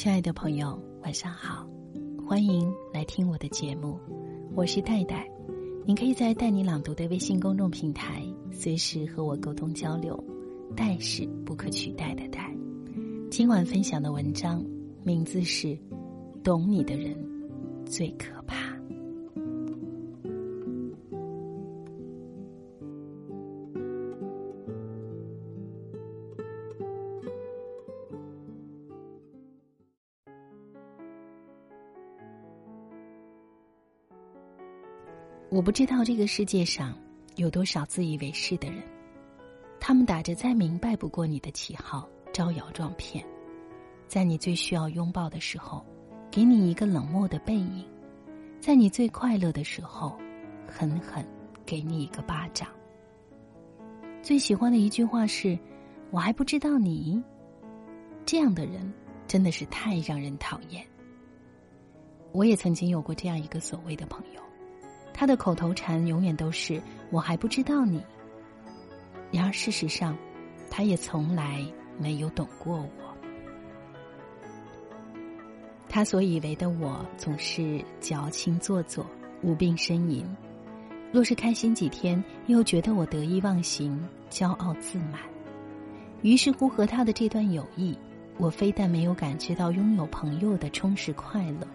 亲爱的朋友，晚上好，欢迎来听我的节目，我是戴戴。你可以在“带你朗读”的微信公众平台随时和我沟通交流。戴是不可取代的戴。今晚分享的文章名字是《懂你的人最可我不知道这个世界上有多少自以为是的人，他们打着再明白不过你的旗号，招摇撞骗，在你最需要拥抱的时候，给你一个冷漠的背影；在你最快乐的时候，狠狠给你一个巴掌。最喜欢的一句话是：“我还不知道你。”这样的人真的是太让人讨厌。我也曾经有过这样一个所谓的朋友。他的口头禅永远都是“我还不知道你”，然而事实上，他也从来没有懂过我。他所以为的我，总是矫情做作、无病呻吟；若是开心几天，又觉得我得意忘形、骄傲自满。于是乎，和他的这段友谊，我非但没有感觉到拥有朋友的充实快乐。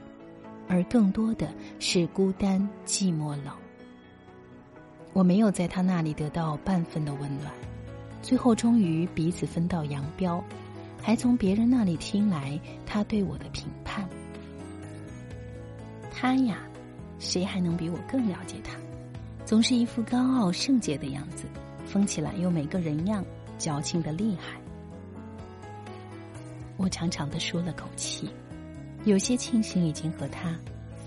而更多的是孤单、寂寞、冷。我没有在他那里得到半分的温暖，最后终于彼此分道扬镳，还从别人那里听来他对我的评判。他呀，谁还能比我更了解他？总是一副高傲圣洁的样子，疯起来又没个人样，矫情的厉害。我长长的舒了口气。有些庆幸已经和他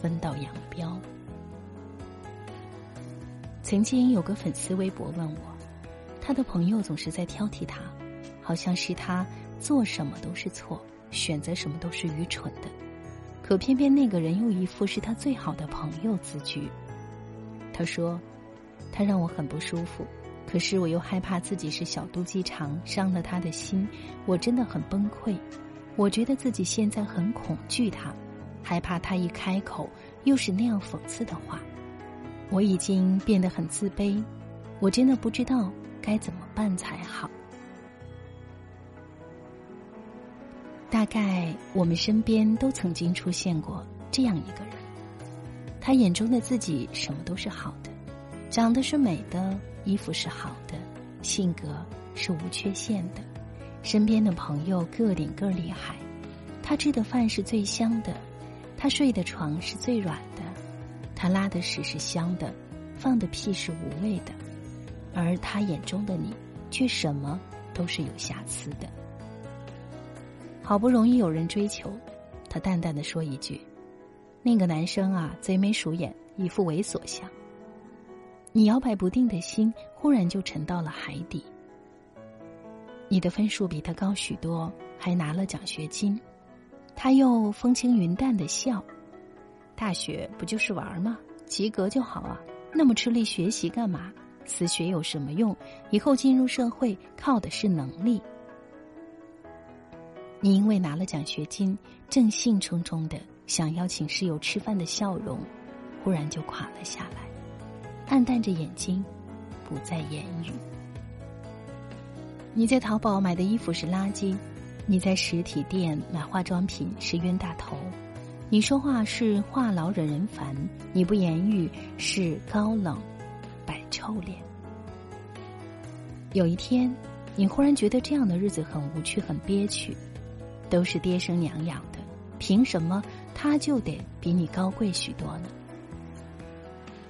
分道扬镳。曾经有个粉丝微博问我，他的朋友总是在挑剔他，好像是他做什么都是错，选择什么都是愚蠢的。可偏偏那个人又一副是他最好的朋友自居。他说，他让我很不舒服，可是我又害怕自己是小肚鸡肠，伤了他的心，我真的很崩溃。我觉得自己现在很恐惧他，害怕他一开口又是那样讽刺的话。我已经变得很自卑，我真的不知道该怎么办才好。大概我们身边都曾经出现过这样一个人，他眼中的自己什么都是好的，长得是美的，衣服是好的，性格是无缺陷的。身边的朋友个顶个厉害，他吃的饭是最香的，他睡的床是最软的，他拉的屎是香的，放的屁是无味的，而他眼中的你却什么都是有瑕疵的。好不容易有人追求，他淡淡的说一句：“那个男生啊，贼眉鼠眼，一副猥琐相。”你摇摆不定的心忽然就沉到了海底。你的分数比他高许多，还拿了奖学金，他又风轻云淡的笑。大学不就是玩吗？及格就好啊，那么吃力学习干嘛？死学有什么用？以后进入社会靠的是能力。你因为拿了奖学金，正兴冲冲的想邀请室友吃饭的笑容，忽然就垮了下来，暗淡着眼睛，不再言语。你在淘宝买的衣服是垃圾，你在实体店买化妆品是冤大头，你说话是话痨惹人烦，你不言语是高冷摆臭脸。有一天，你忽然觉得这样的日子很无趣、很憋屈，都是爹生娘养的，凭什么他就得比你高贵许多呢？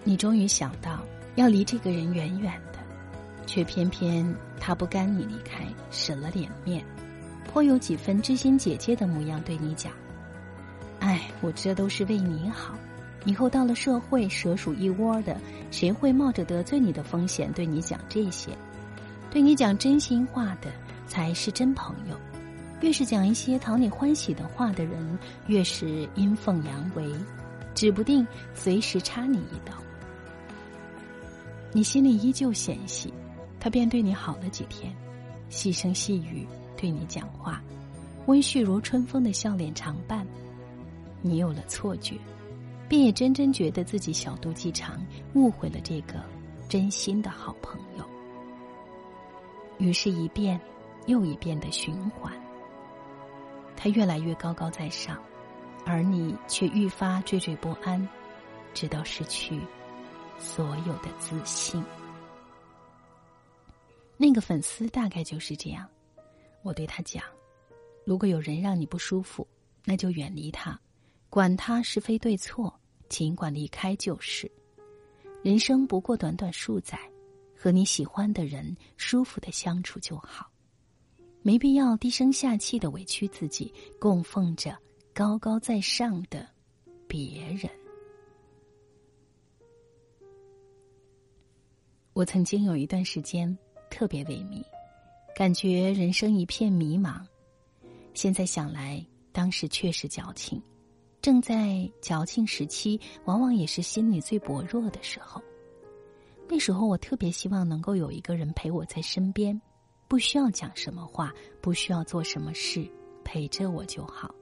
你终于想到要离这个人远远。却偏偏他不甘你离开，舍了脸面，颇有几分知心姐姐的模样，对你讲：“哎，我这都是为你好。以后到了社会，蛇鼠一窝的，谁会冒着得罪你的风险对你讲这些？对你讲真心话的才是真朋友。越是讲一些讨你欢喜的话的人，越是阴奉阳违，指不定随时插你一刀。你心里依旧嫌隙。”他便对你好了几天，细声细语对你讲话，温煦如春风的笑脸常伴，你有了错觉，便也真真觉得自己小肚鸡肠，误会了这个真心的好朋友。于是，一遍又一遍的循环。他越来越高高在上，而你却愈发惴惴不安，直到失去所有的自信。那个粉丝大概就是这样。我对他讲：“如果有人让你不舒服，那就远离他，管他是非对错，尽管离开就是。人生不过短短数载。”和你喜欢的人舒服的相处就好，没必要低声下气的委屈自己，供奉着高高在上的别人。我曾经有一段时间特别萎靡，感觉人生一片迷茫。现在想来，当时确实矫情，正在矫情时期，往往也是心里最薄弱的时候。那时候我特别希望能够有一个人陪我在身边，不需要讲什么话，不需要做什么事，陪着我就好。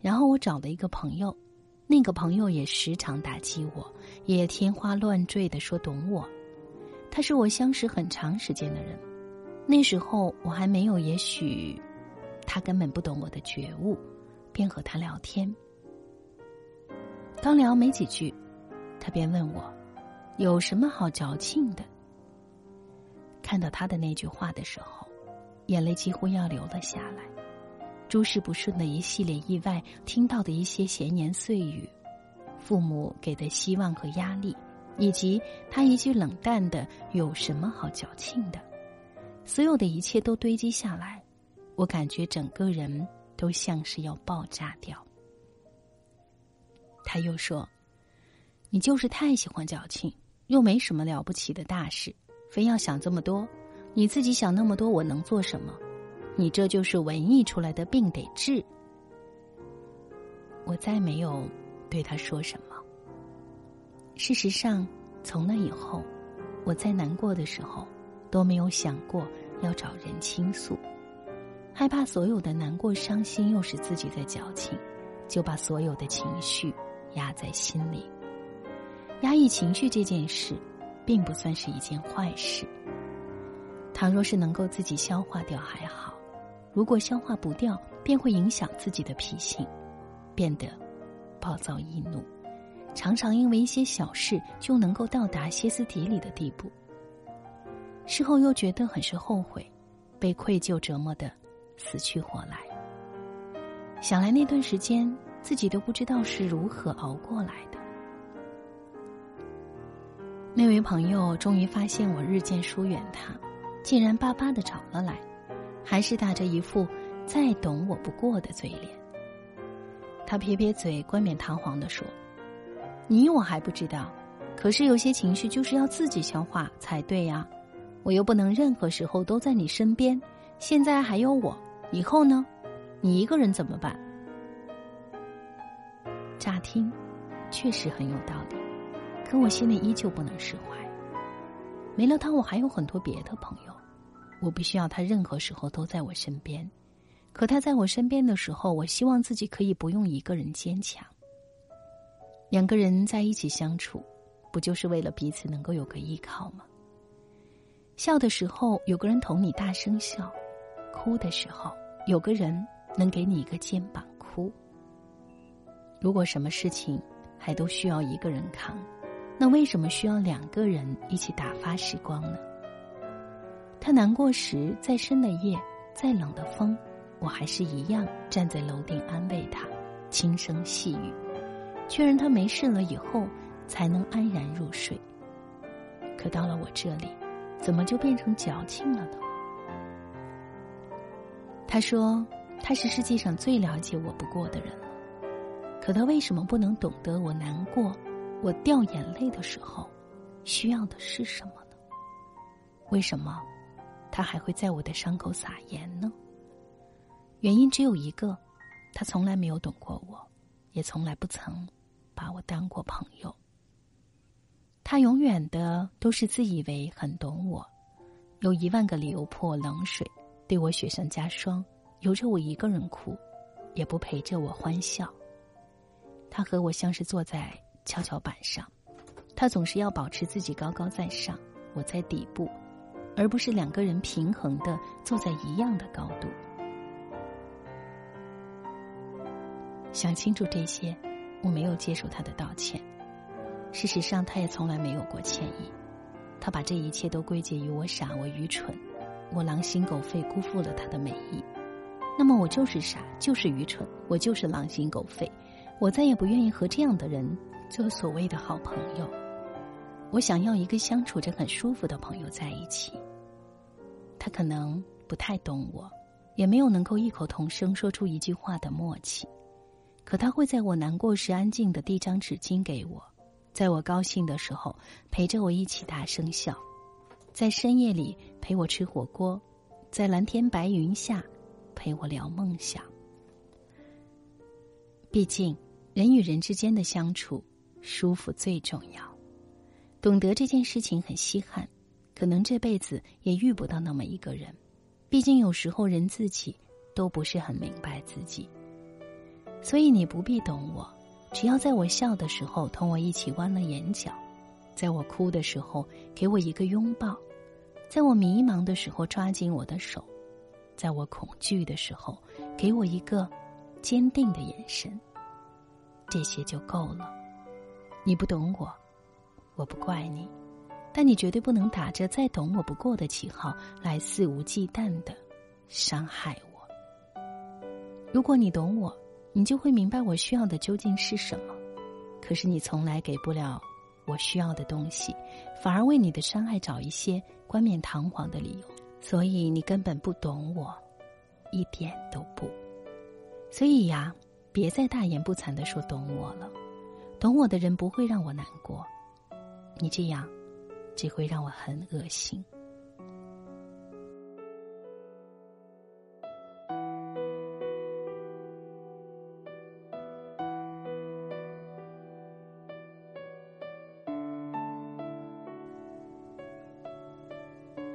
然后我找了一个朋友，那个朋友也时常打击我，也天花乱坠的说懂我。他是我相识很长时间的人，那时候我还没有，也许他根本不懂我的觉悟，便和他聊天。刚聊没几句，他便问我。有什么好矫情的？看到他的那句话的时候，眼泪几乎要流了下来。诸事不顺的一系列意外，听到的一些闲言碎语，父母给的希望和压力，以及他一句冷淡的“有什么好矫情的”，所有的一切都堆积下来，我感觉整个人都像是要爆炸掉。他又说：“你就是太喜欢矫情。”又没什么了不起的大事，非要想这么多。你自己想那么多，我能做什么？你这就是文艺出来的病，得治。我再没有对他说什么。事实上，从那以后，我在难过的时候都没有想过要找人倾诉，害怕所有的难过、伤心又是自己在矫情，就把所有的情绪压在心里。压抑情绪这件事，并不算是一件坏事。倘若是能够自己消化掉还好，如果消化不掉，便会影响自己的脾性，变得暴躁易怒，常常因为一些小事就能够到达歇斯底里的地步。事后又觉得很是后悔，被愧疚折磨的死去活来。想来那段时间，自己都不知道是如何熬过来的。那位朋友终于发现我日渐疏远他，竟然巴巴的找了来，还是打着一副再懂我不过的嘴脸。他撇撇嘴，冠冕堂皇的说：“你我还不知道，可是有些情绪就是要自己消化才对呀。我又不能任何时候都在你身边，现在还有我，以后呢？你一个人怎么办？”乍听，确实很有道理。可我心里依旧不能释怀。没了他，我还有很多别的朋友，我不需要他任何时候都在我身边。可他在我身边的时候，我希望自己可以不用一个人坚强。两个人在一起相处，不就是为了彼此能够有个依靠吗？笑的时候有个人同你大声笑，哭的时候有个人能给你一个肩膀哭。如果什么事情还都需要一个人扛。那为什么需要两个人一起打发时光呢？他难过时，再深的夜，再冷的风，我还是一样站在楼顶安慰他，轻声细语，确认他没事了以后，才能安然入睡。可到了我这里，怎么就变成矫情了呢？他说他是世界上最了解我不过的人了，可他为什么不能懂得我难过？我掉眼泪的时候，需要的是什么呢？为什么他还会在我的伤口撒盐呢？原因只有一个，他从来没有懂过我，也从来不曾把我当过朋友。他永远的都是自以为很懂我，有一万个理由泼我冷水，对我雪上加霜，由着我一个人哭，也不陪着我欢笑。他和我像是坐在跷跷板上，他总是要保持自己高高在上，我在底部，而不是两个人平衡的坐在一样的高度。想清楚这些，我没有接受他的道歉。事实上，他也从来没有过歉意。他把这一切都归结于我傻，我愚蠢，我狼心狗肺，辜负了他的美意。那么，我就是傻，就是愚蠢，我就是狼心狗肺。我再也不愿意和这样的人做所谓的好朋友。我想要一个相处着很舒服的朋友在一起。他可能不太懂我，也没有能够异口同声说出一句话的默契。可他会在我难过时安静的递张纸巾给我，在我高兴的时候陪着我一起大声笑，在深夜里陪我吃火锅，在蓝天白云下陪我聊梦想。毕竟，人与人之间的相处舒服最重要。懂得这件事情很稀罕，可能这辈子也遇不到那么一个人。毕竟有时候人自己都不是很明白自己。所以你不必懂我，只要在我笑的时候同我一起弯了眼角，在我哭的时候给我一个拥抱，在我迷茫的时候抓紧我的手，在我恐惧的时候给我一个坚定的眼神，这些就够了。你不懂我，我不怪你，但你绝对不能打着再懂我不过的旗号来肆无忌惮的伤害我。如果你懂我。你就会明白我需要的究竟是什么，可是你从来给不了我需要的东西，反而为你的伤害找一些冠冕堂皇的理由，所以你根本不懂我，一点都不。所以呀，别再大言不惭的说懂我了，懂我的人不会让我难过，你这样只会让我很恶心。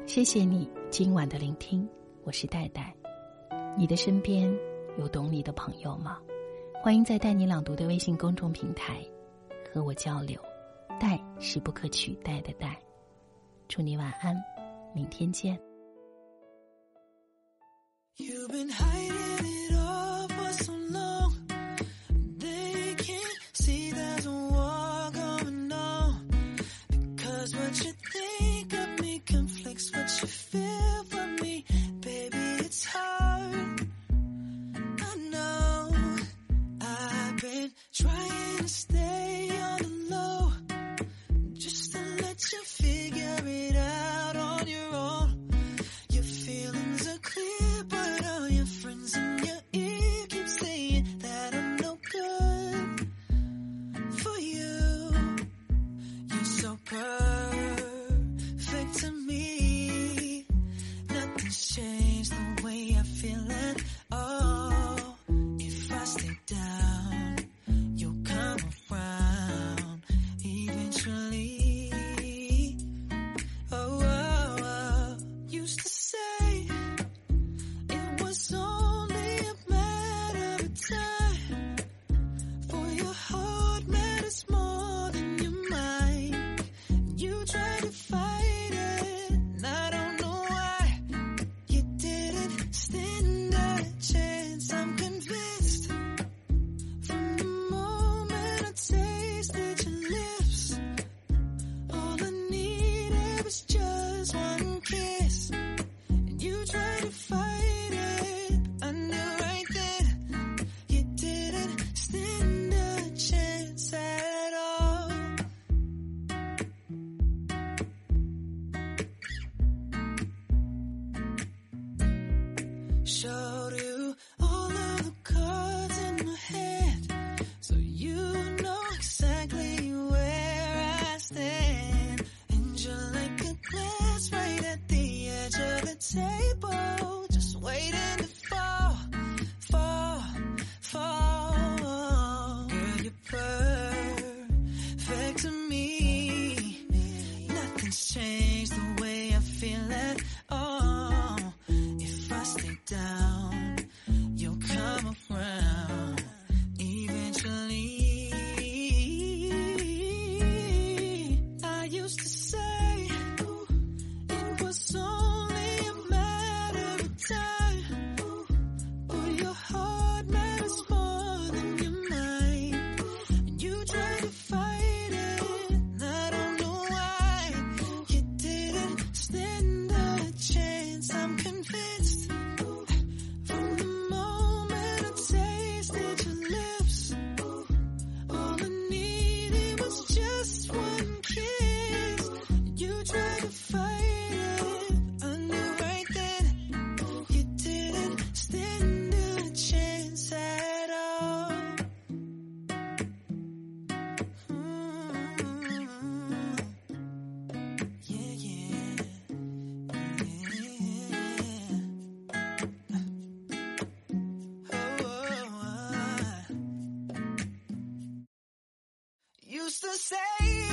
谢谢你今晚的聆听，我是戴戴。你的身边有懂你的朋友吗？欢迎在“带你朗读”的微信公众平台和我交流。戴是不可取代的戴。祝你晚安，明天见。Used to say